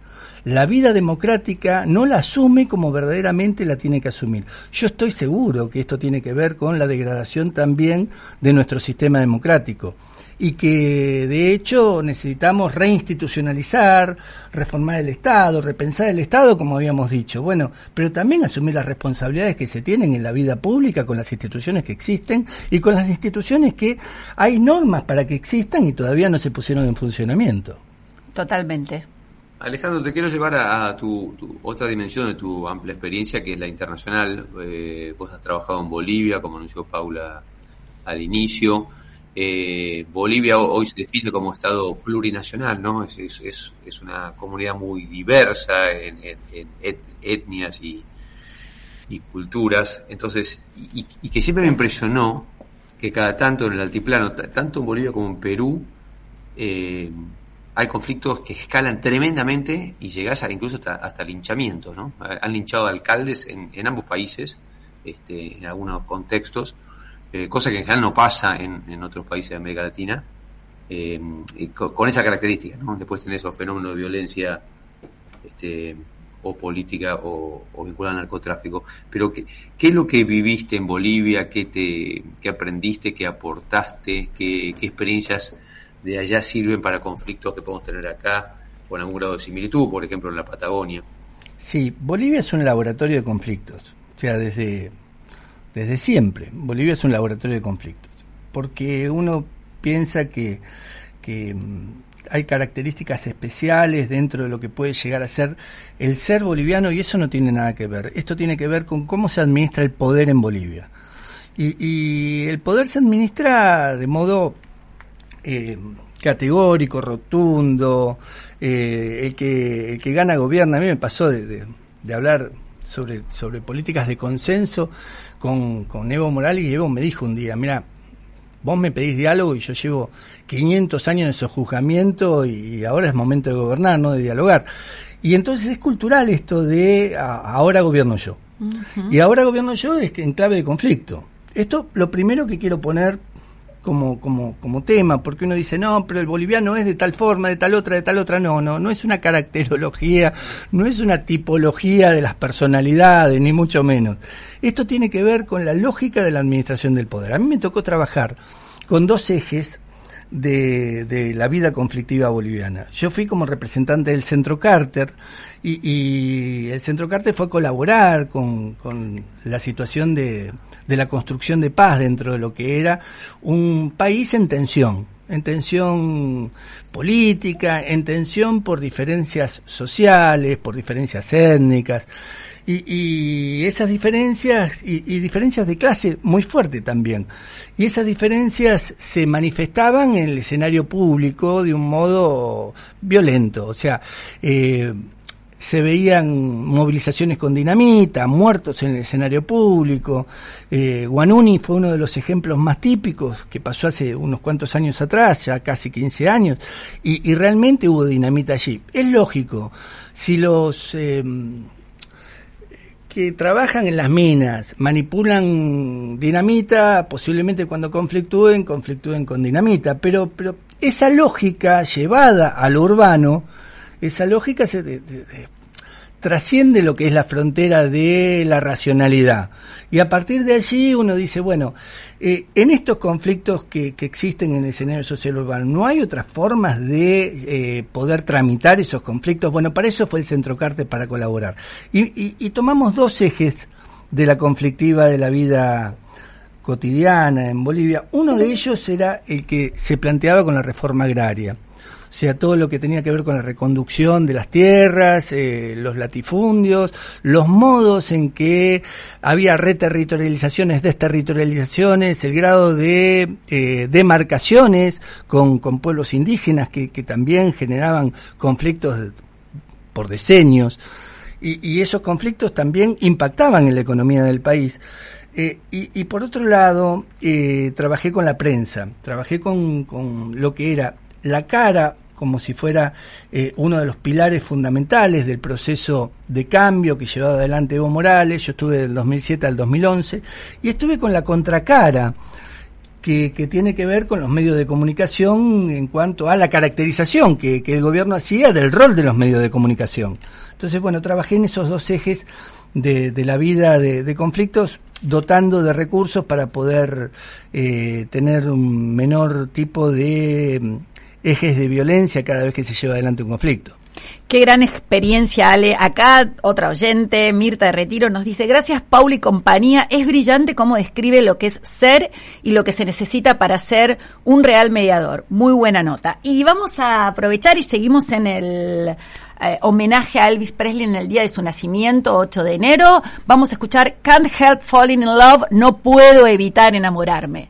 la vida democrática no la asume como verdaderamente la tiene que asumir. Yo estoy seguro que esto tiene que ver con la degradación también de nuestro sistema democrático y que de hecho necesitamos reinstitucionalizar, reformar el Estado, repensar el Estado, como habíamos dicho. Bueno, pero también asumir las responsabilidades que se tienen en la vida pública con las instituciones que existen y con las instituciones que hay normas para que existan y todavía no se pusieron en funcionamiento. Totalmente. Alejandro, te quiero llevar a, tu, otra dimensión de tu amplia experiencia, que es la internacional. Eh, vos has trabajado en Bolivia, como anunció Paula al inicio. Eh, Bolivia hoy se define como Estado plurinacional, ¿no? Es, es, es una comunidad muy diversa en, etnias y, culturas. Entonces, y, y, que siempre me impresionó que cada tanto en el altiplano, tanto en Bolivia como en Perú, eh, hay conflictos que escalan tremendamente y llegas a, incluso hasta, linchamiento, ¿no? Han linchado alcaldes en, en ambos países, este, en algunos contextos, eh, cosa que en general no pasa en, en otros países de América Latina, eh, con, esa característica, ¿no? Después tenés esos fenómenos de violencia este, o política o, o vinculada al narcotráfico. Pero, ¿qué, ¿qué, es lo que viviste en Bolivia? ¿Qué, te, qué aprendiste? ¿Qué aportaste? ¿Qué, qué experiencias de allá sirven para conflictos que podemos tener acá con algún grado de similitud, por ejemplo en la Patagonia. Sí, Bolivia es un laboratorio de conflictos, o sea, desde, desde siempre. Bolivia es un laboratorio de conflictos, porque uno piensa que, que mm, hay características especiales dentro de lo que puede llegar a ser el ser boliviano y eso no tiene nada que ver. Esto tiene que ver con cómo se administra el poder en Bolivia. Y, y el poder se administra de modo eh, categórico, rotundo, eh, el, que, el que gana gobierna. A mí me pasó de, hablar sobre, sobre políticas de consenso con, con Evo Morales y Evo me dijo un día, mira, vos me pedís diálogo y yo llevo 500 años de sojuzgamiento y ahora es momento de gobernar, no de dialogar. Y entonces es cultural esto de ahora gobierno yo. Y ahora gobierno yo es que en clave de conflicto. Esto lo primero que quiero poner como, como, como tema, porque uno dice, no, pero el boliviano es de tal forma, de tal otra, de tal otra. No, no, no es una caracterología, no es una tipología de las personalidades, ni mucho menos. Esto tiene que ver con la lógica de la administración del poder. A mí me tocó trabajar con dos ejes de, de, la vida conflictiva boliviana. Yo fui como representante del Centro Carter y, y el Centro Carter fue a colaborar con, la situación de, la construcción de paz dentro de lo que era un país en tensión, en tensión política, en tensión por diferencias sociales, por diferencias étnicas. Y, esas diferencias, y, diferencias de clase muy fuerte también. Y esas diferencias se manifestaban en el escenario público de un modo violento. O sea, eh, se veían movilizaciones con dinamita, muertos en el escenario público. Eh, Guanuni fue uno de los ejemplos más típicos que pasó hace unos cuantos años atrás, ya casi 15 años, y, y realmente hubo dinamita allí. Es lógico, si los eh, que trabajan en las minas manipulan dinamita, posiblemente cuando conflictúen, conflictúen con dinamita, pero, pero esa lógica llevada a lo urbano, esa lógica trasciende lo que es la frontera de la racionalidad. Y a partir de allí uno dice, bueno, eh, en estos conflictos que, existen en el escenario social urbano, ¿no hay otras formas de eh, poder tramitar esos conflictos? Bueno, para eso fue el Centrocarte para colaborar. Y, y- y tomamos dos ejes de la conflictiva de la vida cotidiana en Bolivia. Uno de ellos era el que se planteaba con la reforma agraria. O sea, todo lo que tenía que ver con la reconducción de las tierras, eh, los latifundios, los modos en que había reterritorializaciones, desterritorializaciones, el grado de eh, demarcaciones con, con pueblos indígenas que, también generaban conflictos por decenios. Y, esos conflictos también impactaban en la economía del país. Eh, y, por otro lado, trabajé con la prensa, trabajé con, con lo que era la cara como si fuera eh, uno de los pilares fundamentales del proceso de cambio que llevaba adelante Evo Morales. Yo estuve del 2007 al 2011 y estuve con la contracara que, tiene que ver con los medios de comunicación en cuanto a la caracterización que, el gobierno hacía del rol de los medios de comunicación. Entonces, bueno, trabajé en esos dos ejes de, la vida de, conflictos, dotando de recursos para poder eh, tener un menor tipo de ejes de violencia cada vez que se lleva adelante un conflicto. Qué gran experiencia, Ale. Acá otra oyente, Mirta de Retiro, nos dice, gracias Paul y compañía, es brillante cómo describe lo que es ser y lo que se necesita para ser un real mediador. Muy buena nota. Y vamos a aprovechar y seguimos en el eh, homenaje a Elvis Presley en el día de su nacimiento, 8 de enero. Vamos a escuchar Can't Help Falling in Love, no puedo evitar enamorarme.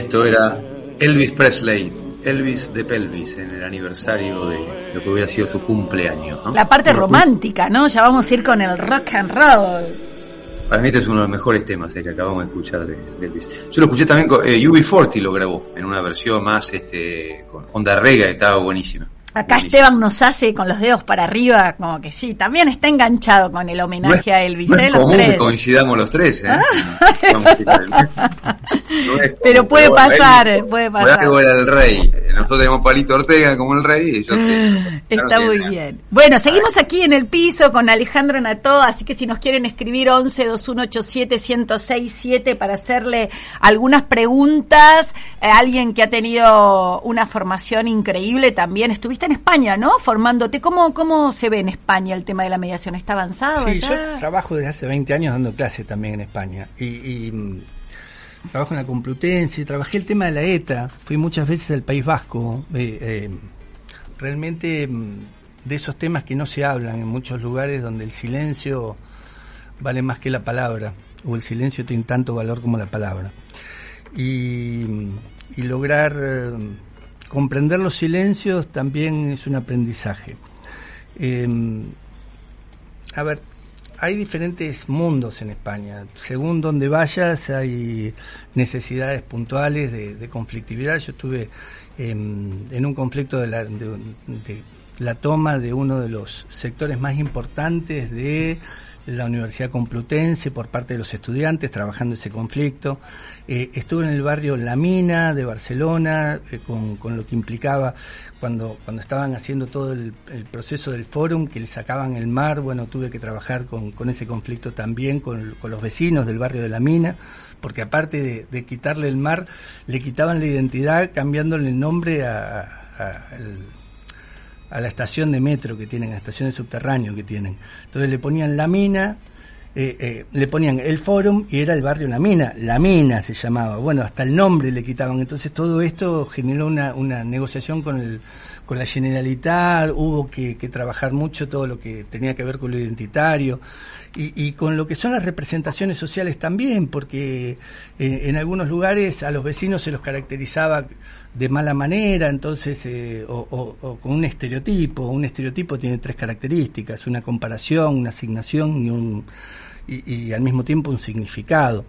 esto era Elvis Presley, Elvis de Pelvis, en el aniversario de lo que hubiera sido su cumpleaños. ¿no? La parte romántica, ¿no? Ya vamos a ir con el rock and roll. Para mí este es uno de los mejores temas eh, que acabamos de escuchar de, de Elvis. Yo lo escuché también con eh, UB40 lo grabó en una versión más este con onda rega estaba buenísima. Acá Esteban nos hace con los dedos para arriba, como que sí, también está enganchado con el homenaje a Elvis, No ¿eh? es Los común que coincidamos los tres, ¿eh? Ah. [LAUGHS] No Pero puede pasar, puede pasar. era el rey. Nosotros tenemos Palito Ortega como el rey y yo te- Está claro muy bien. Bueno, seguimos aquí en el piso con Alejandro Nató, así que si nos quieren escribir 11 2187 1067 para hacerle algunas preguntas, eh, alguien que ha tenido una formación increíble también. Estuviste en España, ¿no? Formándote. ¿Cómo, cómo se ve en España el tema de la mediación? ¿Está avanzado Sí, allá? yo trabajo desde hace 20 años dando clases también en España. Y, y, mm, trabajo en la Complutense, trabajé el tema de la ETA, fui muchas veces al País Vasco. eh, eh, realmente mm, de esos temas que no se hablan en muchos lugares donde el silencio vale más que la palabra, o el silencio tiene tanto valor como la palabra. Y, y lograr eh, comprender los silencios también es un aprendizaje. Em, a ver, hay diferentes mundos en España. Según donde vayas hay necesidades puntuales de, conflictividad. Yo estuve em, en un conflicto de la, de- de la toma de uno de los sectores más importantes de la Universidad Complutense por parte de los estudiantes trabajando ese conflicto. Eh, estuve en el barrio La Mina de Barcelona eh, con, con lo que implicaba cuando, cuando estaban haciendo todo el, el proceso del fórum, que le sacaban el mar, bueno, tuve que trabajar con, con ese conflicto también, con, con los vecinos del barrio de La Mina, porque aparte de, quitarle el mar, le quitaban la identidad cambiándole el nombre a, a- al- a la estación de metro que tienen, a de subterráneo que tienen. Entonces le ponían la mina, eh, eh, le ponían el forum y era el barrio La Mina, La Mina se llamaba, bueno, hasta el nombre le quitaban, entonces todo esto generó una, una negociación con el con la Generalitat, hubo que, que trabajar mucho todo lo que tenía que ver con lo identitario y, y con lo que son las representaciones sociales también, porque eh, en algunos lugares a los vecinos se los caracterizaba de mala manera, entonces, eh, o, con un estereotipo. Un estereotipo tiene tres características, una comparación, una asignación y, un, y, y al mismo tiempo un significado.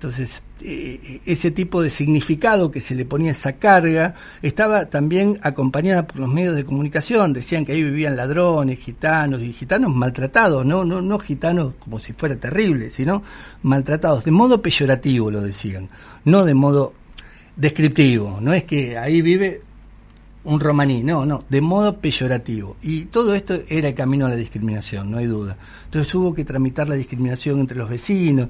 Entonces, eh, ese tipo de significado que se le ponía esa carga estaba también acompañada por los medios de comunicación. Decían que ahí vivían ladrones, gitanos y gitanos maltratados, no, no, no gitanos como si fuera terrible, sino maltratados de modo peyorativo, lo decían, no de modo descriptivo. No es que ahí vive un romaní, no, no, de modo peyorativo. Y todo esto era el camino a la discriminación, no hay duda. Entonces hubo que tramitar la discriminación entre los vecinos.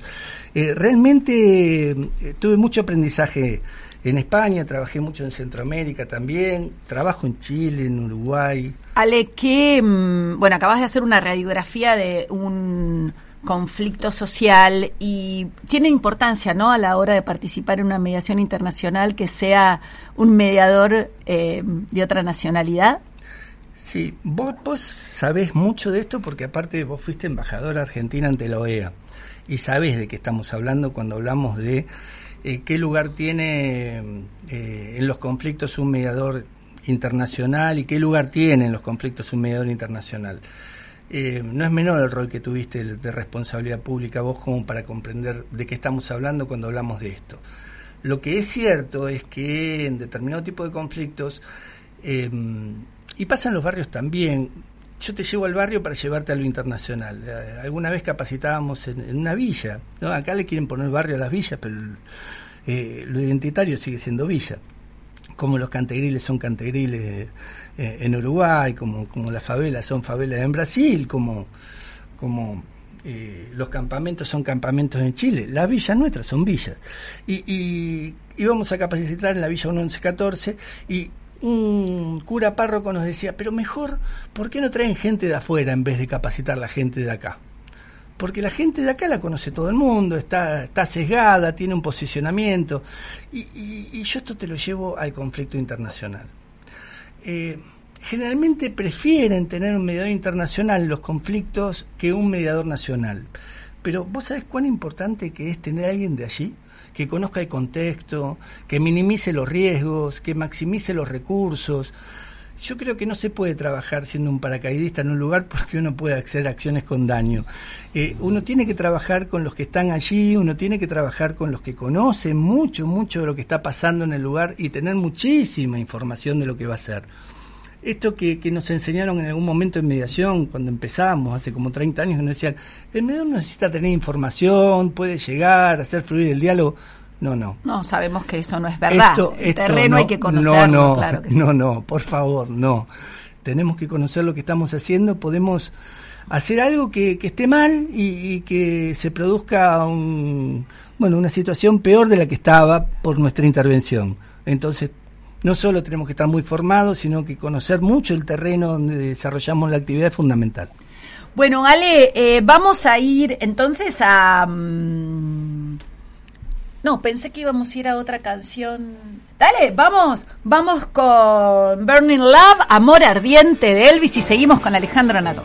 Eh, realmente eh, tuve mucho aprendizaje en España, trabajé mucho en Centroamérica también, trabajo en Chile, en Uruguay. Ale, que, mm, bueno, acabas de hacer una radiografía de un conflicto social y tiene importancia, ¿no? A la hora de participar en una mediación internacional que sea un mediador eh, de otra nacionalidad. Sí, vos, vos sabés mucho de esto porque aparte vos fuiste embajadora argentina ante la OEA y sabés de qué estamos hablando cuando hablamos de eh, qué lugar tiene eh, en los conflictos un mediador internacional y qué lugar tiene en los conflictos un mediador internacional. Eh, no es menor el rol que tuviste de, responsabilidad pública vos como para comprender de qué estamos hablando cuando hablamos de esto. Lo que es cierto es que en determinado tipo de conflictos, eh, y pasa en los barrios también, yo te llevo al barrio para llevarte a lo internacional. Eh, alguna vez capacitábamos en, en una villa, ¿no? acá le quieren poner barrio a las villas, pero eh, lo identitario sigue siendo villa como los cantegriles son cantegriles eh, en Uruguay, como, como las favelas son favelas en Brasil, como, como eh, los campamentos son campamentos en Chile. Las villas nuestras son villas. Y, y íbamos a capacitar en la Villa 1114 y un cura párroco nos decía, pero mejor, ¿por qué no traen gente de afuera en vez de capacitar la gente de acá? Porque la gente de acá la conoce todo el mundo, está, está sesgada, tiene un posicionamiento, y, yo esto te lo llevo al conflicto internacional. Eh, generalmente prefieren tener un mediador internacional en los conflictos que un mediador nacional. Pero vos sabés cuán importante que es tener a alguien de allí, que conozca el contexto, que minimice los riesgos, que maximice los recursos. Yo creo que no se puede trabajar siendo un paracaidista en un lugar porque uno puede hacer acciones con daño. Eh, uno tiene que trabajar con los que están allí, uno tiene que trabajar con los que conocen mucho, mucho de lo que está pasando en el lugar y tener muchísima información de lo que va a ser. Esto que, nos enseñaron en algún momento en mediación, cuando empezamos, hace como 30 años, que nos decían, el mediador necesita tener información, puede llegar, hacer fluir el diálogo. No, no. No, sabemos que eso no es verdad. Esto- el esto terreno no, hay que conocerlo, No, no, claro que sí. no, no, por favor, no. Tenemos que conocer lo que estamos haciendo, podemos hacer algo que, que esté mal y, y que se produzca un, bueno, una situación peor de la que estaba por nuestra intervención. Entonces, no solo tenemos que estar muy formados, sino que conocer mucho el terreno donde desarrollamos la actividad es fundamental. Bueno, Ale, eh, vamos a ir entonces a... mm, No, pensé que íbamos a ir a otra canción. Dale, vamos, vamos con Burning Love, Amor Ardiente de Elvis y seguimos con Alejandro Nato.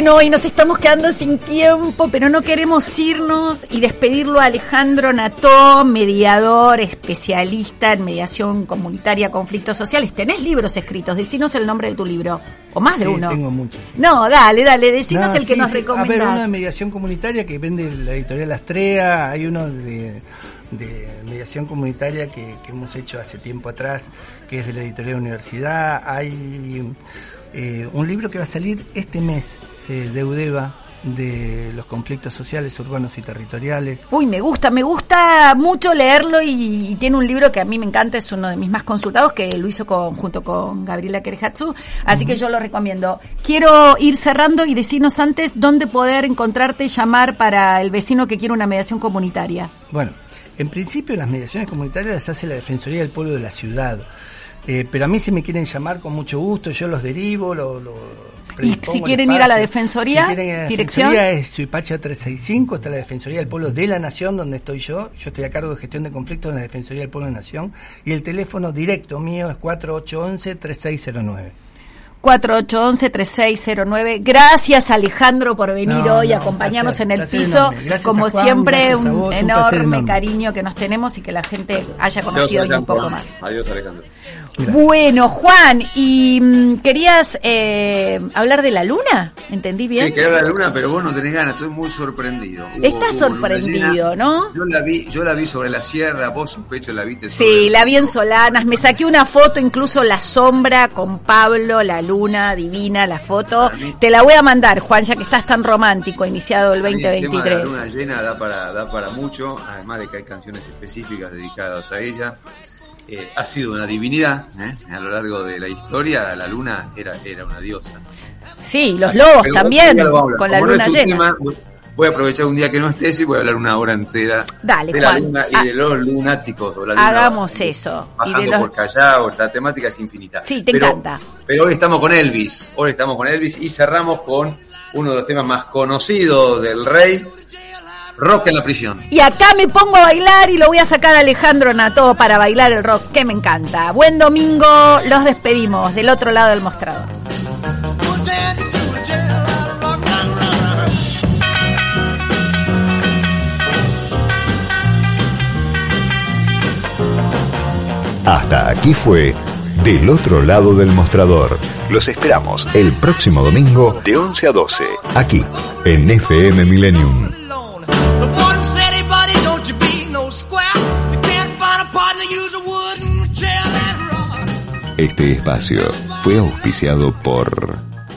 Bueno, y nos estamos quedando sin tiempo, pero no queremos irnos y despedirlo a Alejandro Nató, mediador, especialista en mediación comunitaria, conflictos sociales. ¿Tenés libros escritos? Decinos el nombre de tu libro. O más de Sí, uno. tengo muchos. No, dale, dale, decinos No, el que nos sí. A ver, recomendás. uno de mediación comunitaria que vende la editorial Astrea, hay uno de, de mediación comunitaria que, que hemos hecho hace tiempo atrás, que es de la editorial Universidad, hay eh, un libro que va a salir este mes eh, de UDEVA, de los conflictos sociales, urbanos y territoriales. Uy, me gusta, me gusta mucho leerlo y, y tiene un libro que a mí me encanta, es uno de mis más consultados, que lo hizo con, junto con Gabriela Kerehatsu, así que yo lo recomiendo. Quiero ir cerrando y decirnos antes dónde poder encontrarte y llamar para el vecino que quiere una mediación comunitaria. Bueno, en principio las mediaciones comunitarias las hace la Defensoría del Pueblo de la Ciudad. Eh, pero a mí si me quieren llamar con mucho gusto, yo los derivo, lo, lo Y si quieren ir a la. Defensoría, si quieren ir a la dirección. Defensoría es Suipacha 365, está la Defensoría del Pueblo de la Nación, donde estoy yo. Yo estoy a cargo de gestión de conflictos en la Defensoría del Pueblo de la Nación. Y el teléfono directo mío es 4811-3609. 4811-3609. Gracias Alejandro por venir No, hoy a no, acompañarnos placer, en el piso. Como Juan, siempre, un, enorme. cariño que nos tenemos y que la gente haya conocido hoy un poco más. Adiós, Alejandro. Bueno, Juan, y mm, querías eh, hablar de la luna, ¿entendí bien? Sí, que era la luna, pero vos no tenés ganas, estoy muy sorprendido. Hubo- Estás hubo luna sorprendido, llena. ¿no? Yo la vi, yo la vi sobre la sierra, vos sospecho la viste sobre Sí, la vi en Solanas, me saqué una foto, incluso la sombra con Pablo, la luna, divina la foto. Te la voy a mandar, Juan, ya que estás tan romántico, iniciado el mí El tema de la 2023. luna llena da para, da para mucho, además de que hay canciones específicas dedicadas a ella. Eh, ha sido una divinidad ¿eh? a lo largo de la historia. La luna era, era una diosa. Sí, los lobos Pero también, lo con la Como no luna llena. tema, voy- a aprovechar un día que no estés y voy a hablar una hora entera Dale, de la luna y Ah. de los lunáticos. de la luna Hagamos eso. Y Bajando de los- por Callao, la temática es infinita. Sí, te Pero- encanta. Pero hoy estamos con Elvis, hoy estamos con Elvis y cerramos con uno de los temas más conocidos del rey, Rock en la prisión. Y acá me pongo a bailar y lo voy a sacar a Alejandro Nató para bailar el rock, que me encanta. Buen domingo, los despedimos del otro lado del mostrador. Hasta aquí fue Del otro lado del mostrador. Los esperamos el próximo domingo de 11 a 12, aquí en FM Millennium. The warden said, hey buddy, don't you be no square. You can't find a partner, use a wooden chair that rock. Este espacio fue auspiciado por